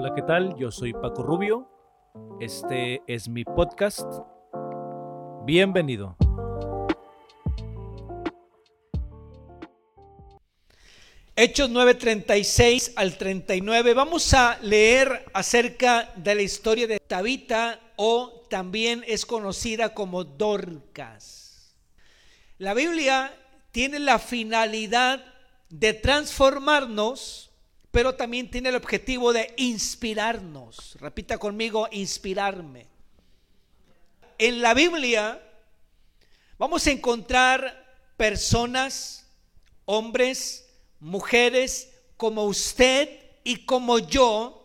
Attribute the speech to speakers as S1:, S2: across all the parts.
S1: Hola, ¿qué tal? Yo soy Paco Rubio. Este es mi podcast. Bienvenido.
S2: Hechos 9:36 al 39. Vamos a leer acerca de la historia de Tabita o también es conocida como Dorcas. La Biblia tiene la finalidad de transformarnos, pero también tiene el objetivo de inspirarnos. Repita conmigo, inspirarme. En la Biblia vamos a encontrar personas, hombres, mujeres como usted y como yo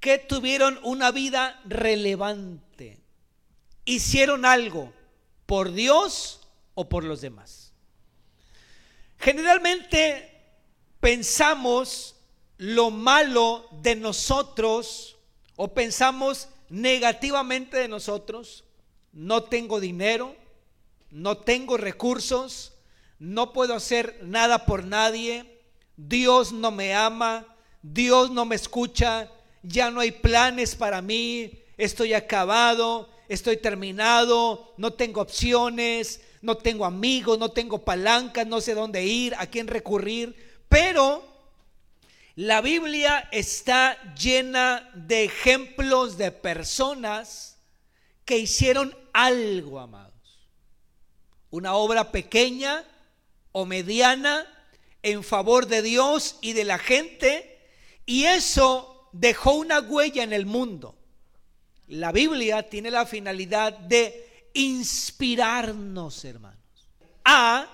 S2: que tuvieron una vida relevante, hicieron algo por Dios o por los demás. Generalmente pensamos lo malo de nosotros o pensamos negativamente de nosotros. No tengo dinero, no tengo recursos, no puedo hacer nada por nadie, Dios no me ama, Dios no me escucha, ya no hay planes para mí, estoy acabado, estoy terminado, no tengo opciones, no tengo amigos, no tengo palancas, no sé dónde ir, a quién recurrir, pero la Biblia está llena de ejemplos de personas que hicieron algo, amados. Una obra pequeña, o mediana en favor de Dios y de la gente, y eso dejó una huella en el mundo. La Biblia tiene la finalidad de inspirarnos, hermanos, a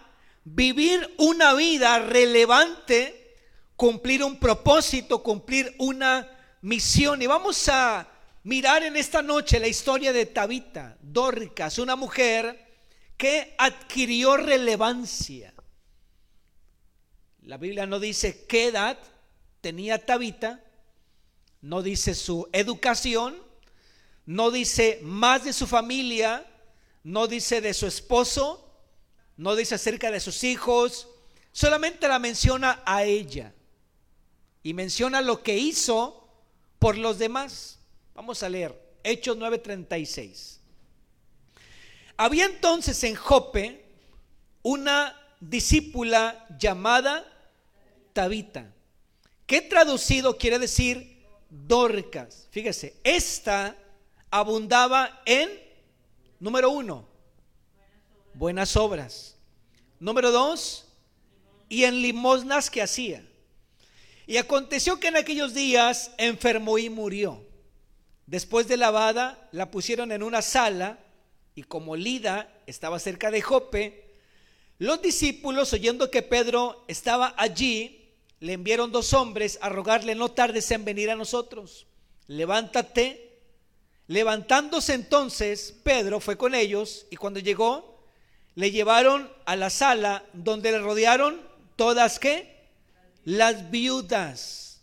S2: vivir una vida relevante, cumplir un propósito, cumplir una misión. Y vamos a mirar en esta noche la historia de Tabita, Dorcas, una mujer que adquirió relevancia. La Biblia no dice qué edad tenía Tabita, no dice su educación, no dice más de su familia, no dice de su esposo, no dice acerca de sus hijos, solamente la menciona a ella y menciona lo que hizo por los demás. Vamos a leer Hechos 9:36. Había entonces en Jope una discípula llamada Tabita, que traducido quiere decir Dorcas. Fíjese, esta abundaba en, número uno, buenas obras. Número dos, y en limosnas que hacía. Y aconteció que en aquellos días enfermó y murió. Después de lavada, la pusieron en una sala y como Lida estaba cerca de Jope, los discípulos, oyendo que Pedro estaba allí, le enviaron dos hombres a rogarle, no tardes en venir a nosotros, levántate. Levantándose entonces, Pedro fue con ellos y cuando llegó, le llevaron a la sala donde le rodearon todas que las viudas,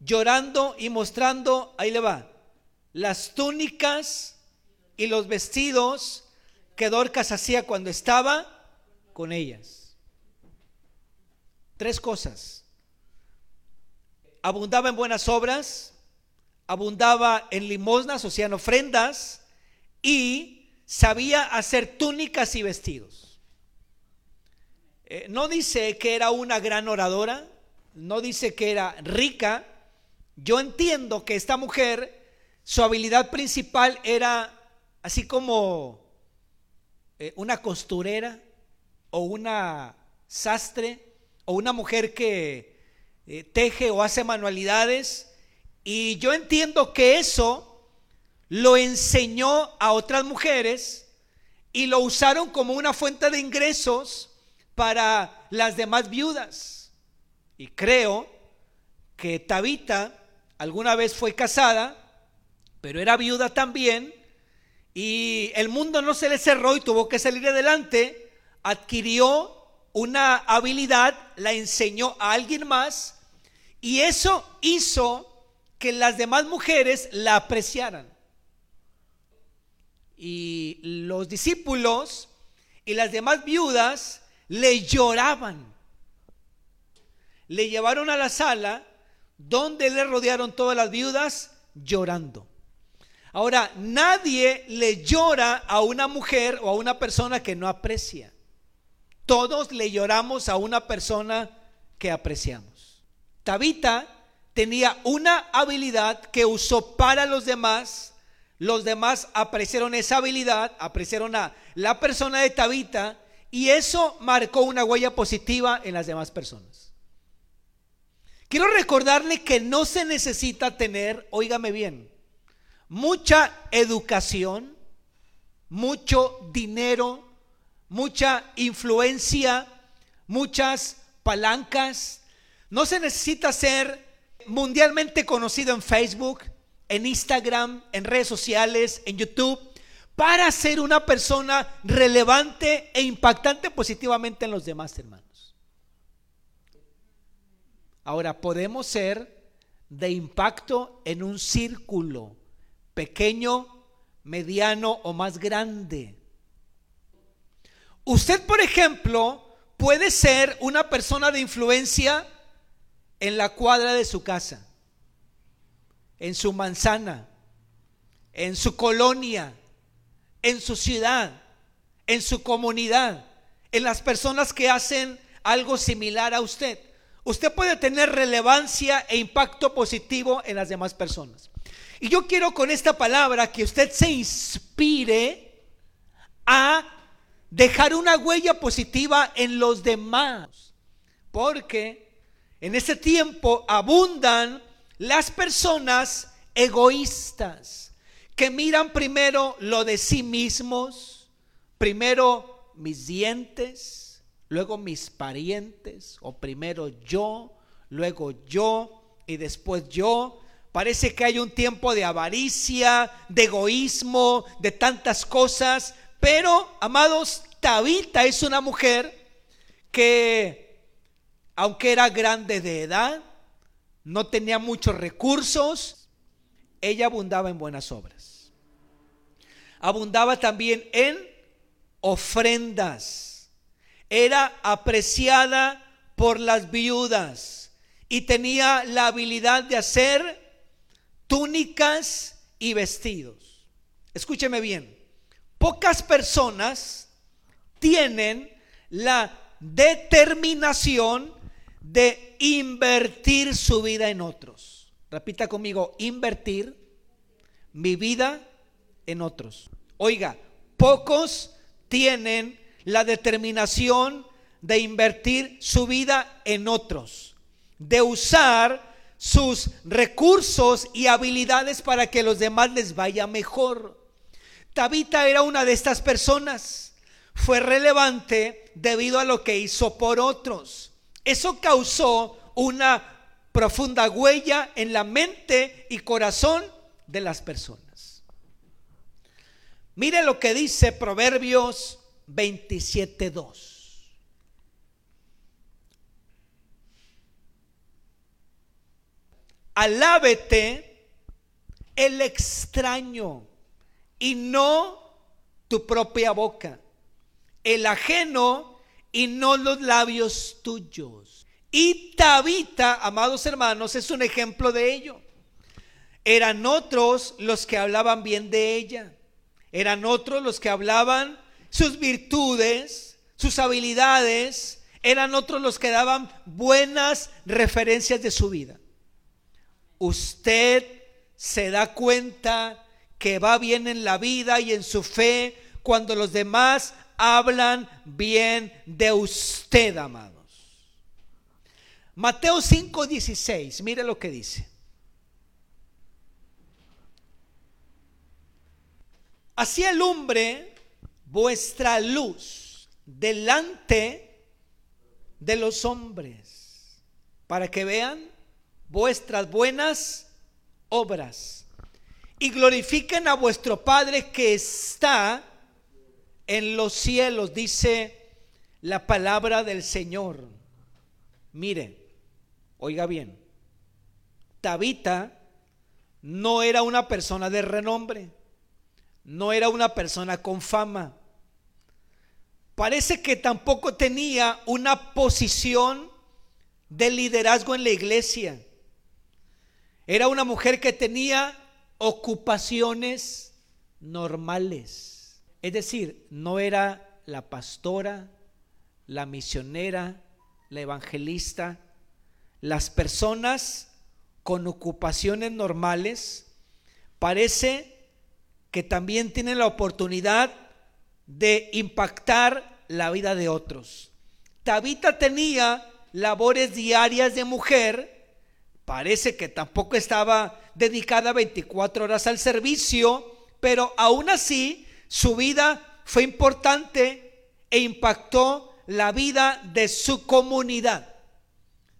S2: llorando y mostrando, ahí le va, las túnicas y los vestidos que Dorcas hacía cuando estaba con ellas. Tres cosas. Abundaba en buenas obras, abundaba en limosnas, o sea, en ofrendas, y sabía hacer túnicas y vestidos. Eh, no dice que era una gran oradora, no dice que era rica. Yo entiendo que esta mujer, su habilidad principal era así como eh, una costurera o una sastre o una mujer que eh, teje o hace manualidades. Y yo entiendo que eso lo enseñó a otras mujeres y lo usaron como una fuente de ingresos para las demás viudas. Y creo que Tabita alguna vez fue casada, pero era viuda también, y el mundo no se le cerró y tuvo que salir adelante, adquirió una habilidad, la enseñó a alguien más y eso hizo que las demás mujeres la apreciaran. Y los discípulos y las demás viudas le lloraban. Le llevaron a la sala donde le rodearon todas las viudas llorando. Ahora, nadie le llora a una mujer o a una persona que no aprecia. Todos le lloramos a una persona que apreciamos. Tabita tenía una habilidad que usó para los demás. Los demás apreciaron esa habilidad, apreciaron a la persona de Tabita y eso marcó una huella positiva en las demás personas. Quiero recordarle que no se necesita tener, óigame bien, mucha educación, mucho dinero, mucha influencia, muchas palancas. No se necesita ser mundialmente conocido en Facebook, en Instagram, en redes sociales, en YouTube, para ser una persona relevante e impactante positivamente en los demás hermanos. Ahora, podemos ser de impacto en un círculo pequeño, mediano o más grande. Usted, por ejemplo, puede ser una persona de influencia en la cuadra de su casa, en su manzana, en su colonia, en su ciudad, en su comunidad, en las personas que hacen algo similar a usted. Usted puede tener relevancia e impacto positivo en las demás personas. Y yo quiero con esta palabra que usted se inspire a dejar una huella positiva en los demás. Porque en ese tiempo abundan las personas egoístas que miran primero lo de sí mismos, primero mis dientes, luego mis parientes, o primero yo, luego yo y después yo. Parece que hay un tiempo de avaricia, de egoísmo, de tantas cosas, pero, amados, Tabita es una mujer que aunque era grande de edad, no tenía muchos recursos, ella abundaba en buenas obras. Abundaba también en ofrendas. Era apreciada por las viudas y tenía la habilidad de hacer túnicas y vestidos. Escúcheme bien, pocas personas tienen la determinación de invertir su vida en otros. Repita conmigo, invertir mi vida en otros. Oiga, pocos tienen la determinación de invertir su vida en otros, de usar sus recursos y habilidades para que los demás les vaya mejor. Tabita era una de estas personas. Fue relevante debido a lo que hizo por otros. Eso causó una profunda huella en la mente y corazón de las personas. Mire lo que dice Proverbios 27.2. Alábete el extraño y no tu propia boca, el ajeno y no los labios tuyos. Y Tabita, amados hermanos, es un ejemplo de ello. Eran otros los que hablaban bien de ella. Eran otros los que hablaban sus virtudes, sus habilidades. Eran otros los que daban buenas referencias de su vida. Usted se da cuenta que va bien en la vida y en su fe cuando los demás hablan bien de usted, amados. Mateo 5:16, mire lo que dice. Así alumbre vuestra luz delante de los hombres, para que vean vuestras buenas obras y glorifiquen a vuestro Padre que está en los cielos, dice la palabra del Señor. Mire, oiga bien, Tabita no era una persona de renombre, no era una persona con fama. Parece que tampoco tenía una posición de liderazgo en la iglesia. Era una mujer que tenía ocupaciones normales. Es decir, no era la pastora, la misionera, la evangelista. Las personas con ocupaciones normales parece que también tienen la oportunidad de impactar la vida de otros. Tabita tenía labores diarias de mujer, parece que tampoco estaba dedicada 24 horas al servicio, pero aún así su vida fue importante e impactó la vida de su comunidad.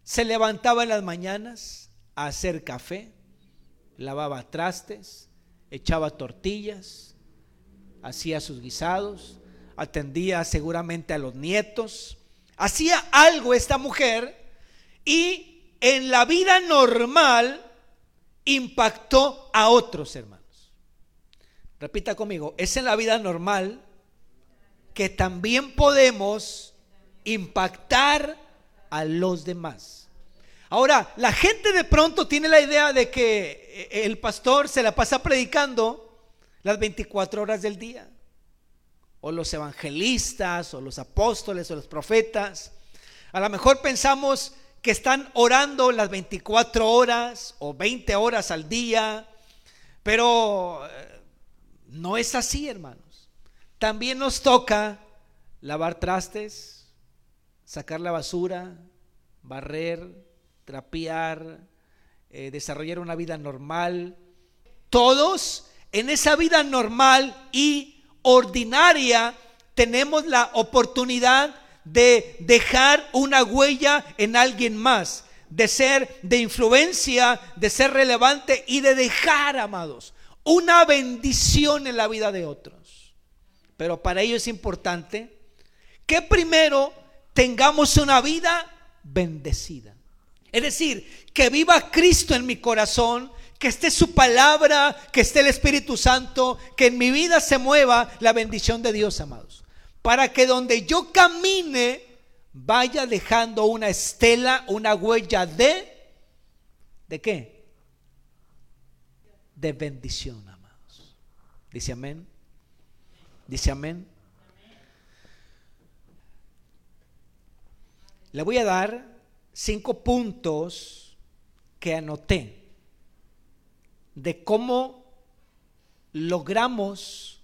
S2: Se levantaba en las mañanas a hacer café, lavaba trastes, echaba tortillas, hacía sus guisados, atendía seguramente a los nietos, hacía algo esta mujer y en la vida normal impactó a otros hermanos. Repita conmigo, es en la vida normal que también podemos impactar a los demás. Ahora, la gente de pronto tiene la idea de que el pastor se la pasa predicando las 24 horas del día. O los evangelistas, o los apóstoles, o los profetas. A lo mejor pensamos que están orando las 24 horas o 20 horas al día, pero eh, no es así, hermanos. También nos toca lavar trastes, sacar la basura, barrer, trapear, eh, desarrollar una vida normal. Todos en esa vida normal y ordinaria tenemos la oportunidad de dejar una huella en alguien más, de ser de influencia, de ser relevante y de dejar, amados, una bendición en la vida de otros. Pero para ello es importante que primero tengamos una vida bendecida. Es decir, que viva Cristo en mi corazón, que esté su palabra, que esté el Espíritu Santo, que en mi vida se mueva la bendición de Dios, amados para que donde yo camine vaya dejando una estela, una huella de ¿de qué? De bendición, amados. Dice amén. Dice amén. Le voy a dar cinco puntos que anoté de cómo logramos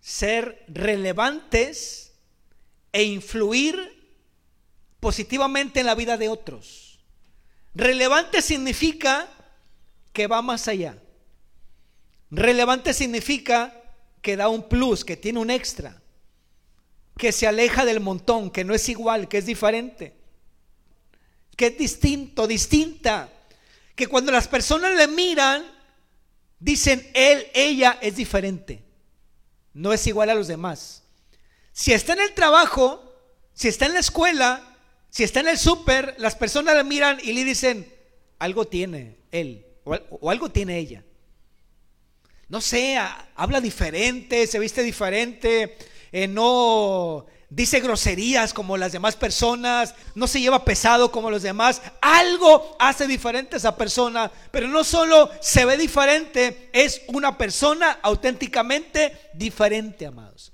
S2: ser relevantes e influir positivamente en la vida de otros. Relevante significa que va más allá. Relevante significa que da un plus, que tiene un extra, que se aleja del montón, que no es igual, que es diferente, que es distinto, distinta, que cuando las personas le miran, dicen él, ella es diferente no es igual a los demás. Si está en el trabajo, si está en la escuela, si está en el súper, las personas le miran y le dicen, algo tiene él o, algo tiene ella. No sé, habla diferente, se viste diferente, eh, no dice groserías como las demás personas, no se lleva pesado como los demás, algo hace diferente a esa persona, pero no solo se ve diferente, es una persona auténticamente diferente, amados.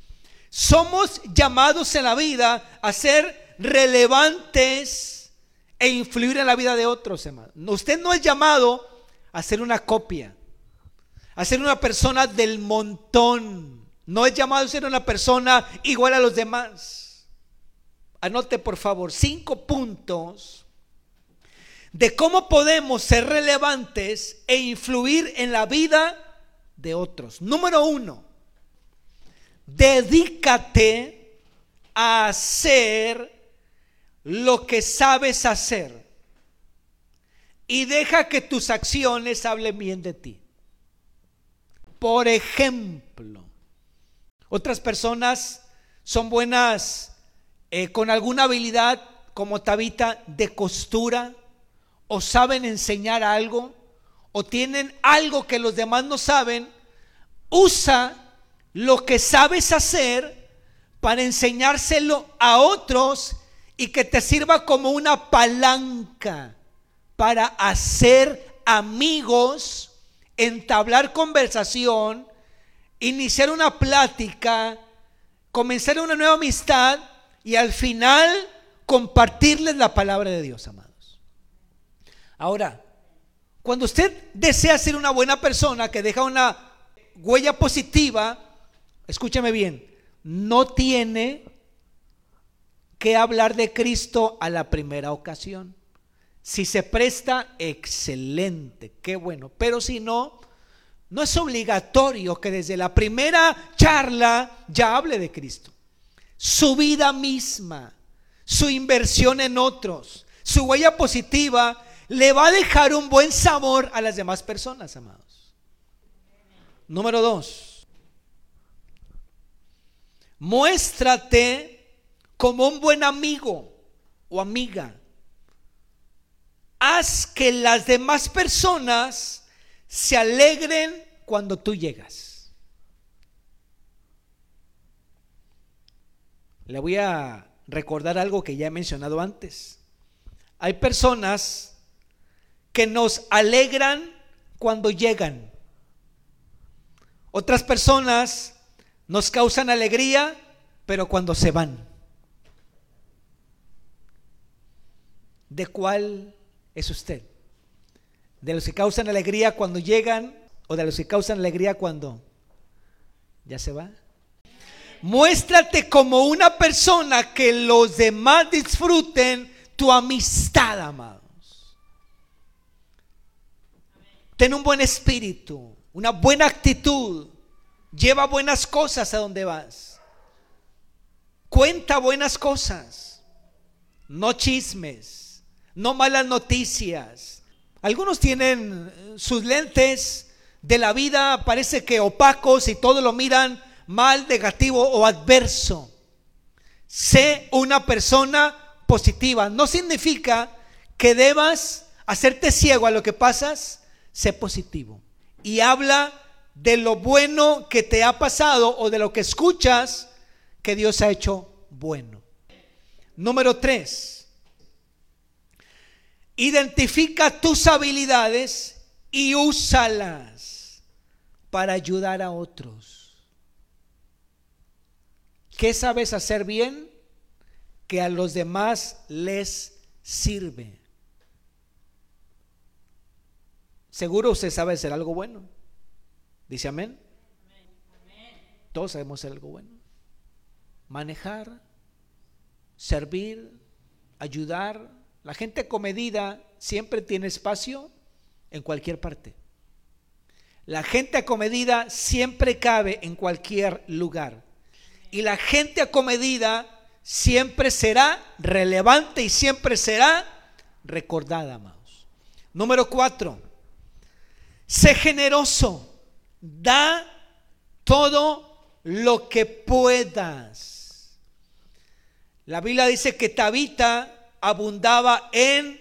S2: Somos llamados en la vida a ser relevantes e influir en la vida de otros, hermanos. Usted no es llamado a ser una copia, a ser una persona del montón. No es llamado a ser una persona igual a los demás. Anote por favor cinco puntos de cómo podemos ser relevantes e influir en la vida de otros. Número uno, dedícate a hacer lo que sabes hacer y deja que tus acciones hablen bien de ti. Por ejemplo, otras personas son buenas eh, con alguna habilidad como Tabita de costura o saben enseñar algo o tienen algo que los demás no saben. Usa lo que sabes hacer para enseñárselo a otros y que te sirva como una palanca para hacer amigos, entablar conversación, iniciar una plática, comenzar una nueva amistad y al final compartirles la palabra de Dios, amados. Ahora, cuando usted desea ser una buena persona que deja una huella positiva, escúcheme bien, no tiene que hablar de Cristo a la primera ocasión. Si se presta, excelente, qué bueno. Pero si no, no es obligatorio que desde la primera charla ya hable de Cristo. Su vida misma, su inversión en otros, su huella positiva, le va a dejar un buen sabor a las demás personas, amados. Número dos, muéstrate como un buen amigo o amiga haz que las demás personas se alegren cuando tú llegas. Le voy a recordar algo que ya he mencionado antes. Hay personas que nos alegran cuando llegan. Otras personas nos causan alegría, pero cuando se van. ¿De cuál es usted. De los que causan alegría cuando llegan o de los que causan alegría cuando ya se va. Muéstrate como una persona que los demás disfruten tu amistad, amados. Ten un buen espíritu, una buena actitud. Lleva buenas cosas a donde vas. Cuenta buenas cosas, no chismes no malas noticias. Algunos tienen sus lentes de la vida, parece que opacos y todo lo miran mal, negativo o adverso. Sé una persona positiva. No significa que debas hacerte ciego a lo que pasas, sé positivo. Y habla de lo bueno que te ha pasado o de lo que escuchas que Dios ha hecho bueno. Número tres, Identifica tus habilidades y úsalas para ayudar a otros. ¿Qué sabes hacer bien? Que a los demás les sirve. Seguro usted sabe hacer algo bueno. Dice amén. Todos sabemos hacer algo bueno. Manejar, servir, ayudar, la gente comedida siempre tiene espacio en cualquier parte. La gente acomedida siempre cabe en cualquier lugar. Y la gente acomedida siempre será relevante y siempre será recordada, amados. Número cuatro, sé generoso, da todo lo que puedas. La Biblia dice que Tabita abundaba en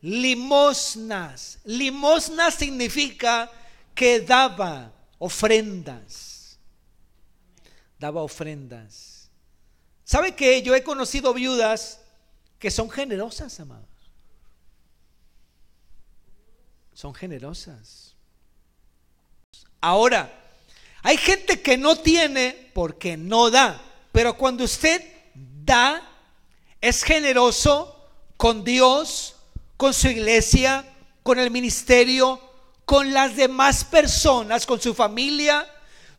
S2: limosnas. Limosna significa que daba ofrendas. Daba ofrendas. ¿Sabe que yo he conocido viudas que son generosas, amados? Son generosas. Ahora, hay gente que no tiene porque no da, pero cuando usted da, es generoso, con Dios, con su iglesia, con el ministerio, con las demás personas, con su familia,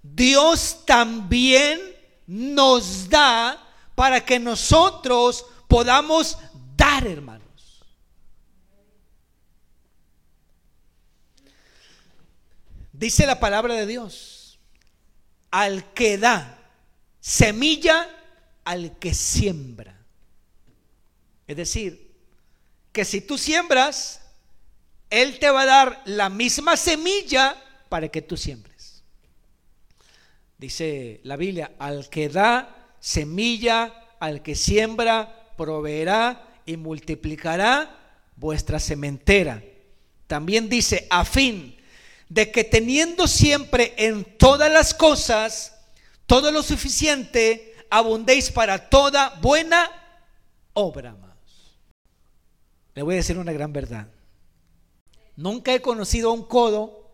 S2: Dios también nos da para que nosotros podamos dar, hermanos. Dice la palabra de Dios, al que da semilla, al que siembra. Es decir, que si tú siembras, Él te va a dar la misma semilla para que tú siembres. Dice la Biblia, al que da semilla, al que siembra, proveerá y multiplicará vuestra sementera. También dice, a fin de que teniendo siempre en todas las cosas todo lo suficiente, abundéis para toda buena obra. Le voy a decir una gran verdad. Nunca he conocido a un codo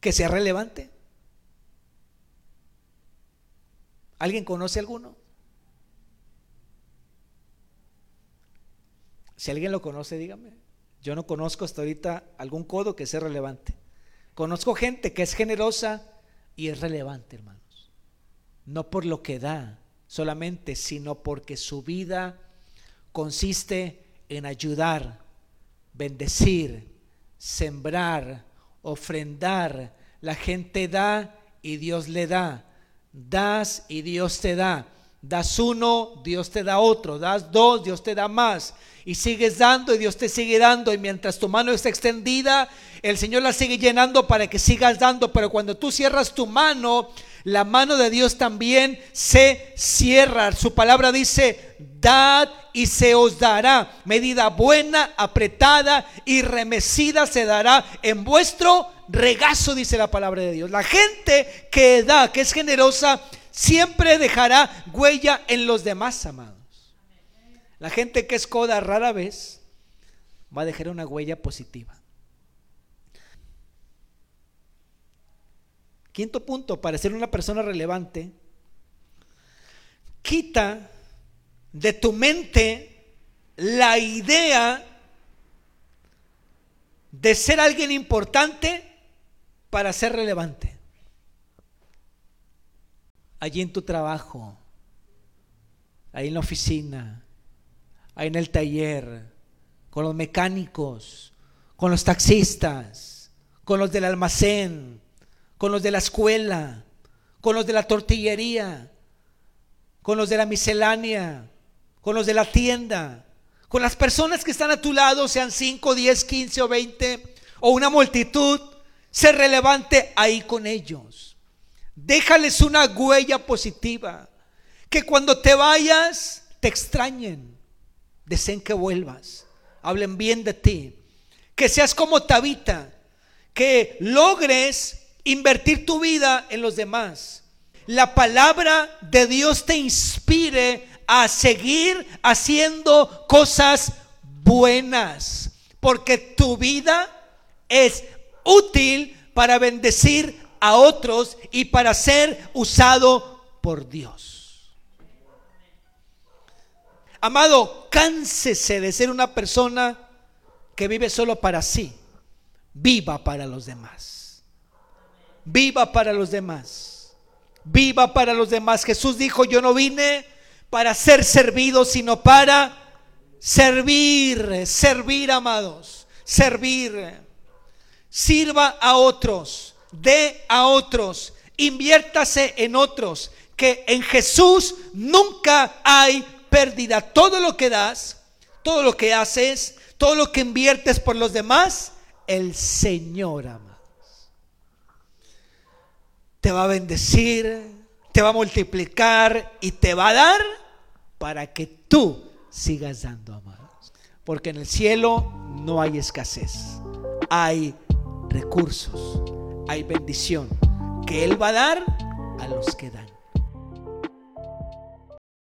S2: que sea relevante. ¿Alguien conoce alguno? Si alguien lo conoce, dígame. Yo no conozco hasta ahorita algún codo que sea relevante. Conozco gente que es generosa y es relevante, hermanos. No por lo que da solamente, sino porque su vida consiste en ayudar, bendecir, sembrar, ofrendar. La gente da y Dios le da. Das y Dios te da. Das uno, Dios te da otro. Das dos, Dios te da más. Y sigues dando y Dios te sigue dando. Y mientras tu mano está extendida, el Señor la sigue llenando para que sigas dando. Pero cuando tú cierras tu mano, la mano de Dios también se cierra. Su palabra dice, dad y se os dará. Medida buena, apretada y remecida se dará en vuestro regazo, dice la palabra de Dios. La gente que da, que es generosa, siempre dejará huella en los demás, amados. La gente que es coda rara vez va a dejar una huella positiva. Quinto punto, para ser una persona relevante, quita de tu mente la idea de ser alguien importante para ser relevante. Allí en tu trabajo, ahí en la oficina, ahí en el taller, con los mecánicos, con los taxistas, con los del almacén, con los de la escuela, con los de la tortillería, con los de la miscelánea, con los de la tienda, con las personas que están a tu lado, sean 5, 10, 15 o 20, o una multitud, ser relevante ahí con ellos. Déjales una huella positiva. Que cuando te vayas, te extrañen. Deseen que vuelvas. Hablen bien de ti. Que seas como Tabita. Que logres invertir tu vida en los demás. La palabra de Dios te inspire a seguir haciendo cosas buenas, porque tu vida es útil para bendecir a otros y para ser usado por Dios. Amado, cánsese de ser una persona que vive solo para sí, viva para los demás. Viva para los demás. Viva para los demás. Jesús dijo, yo no vine para ser servido, sino para servir, servir, amados, servir. Sirva a otros, dé a otros, inviértase en otros, que en Jesús nunca hay pérdida. Todo lo que das, todo lo que haces, todo lo que inviertes por los demás, el Señor ama te va a bendecir, te va a multiplicar y te va a dar para que tú sigas dando, amados. Porque en el cielo no hay escasez, hay recursos, hay bendición que Él va a dar a los que dan.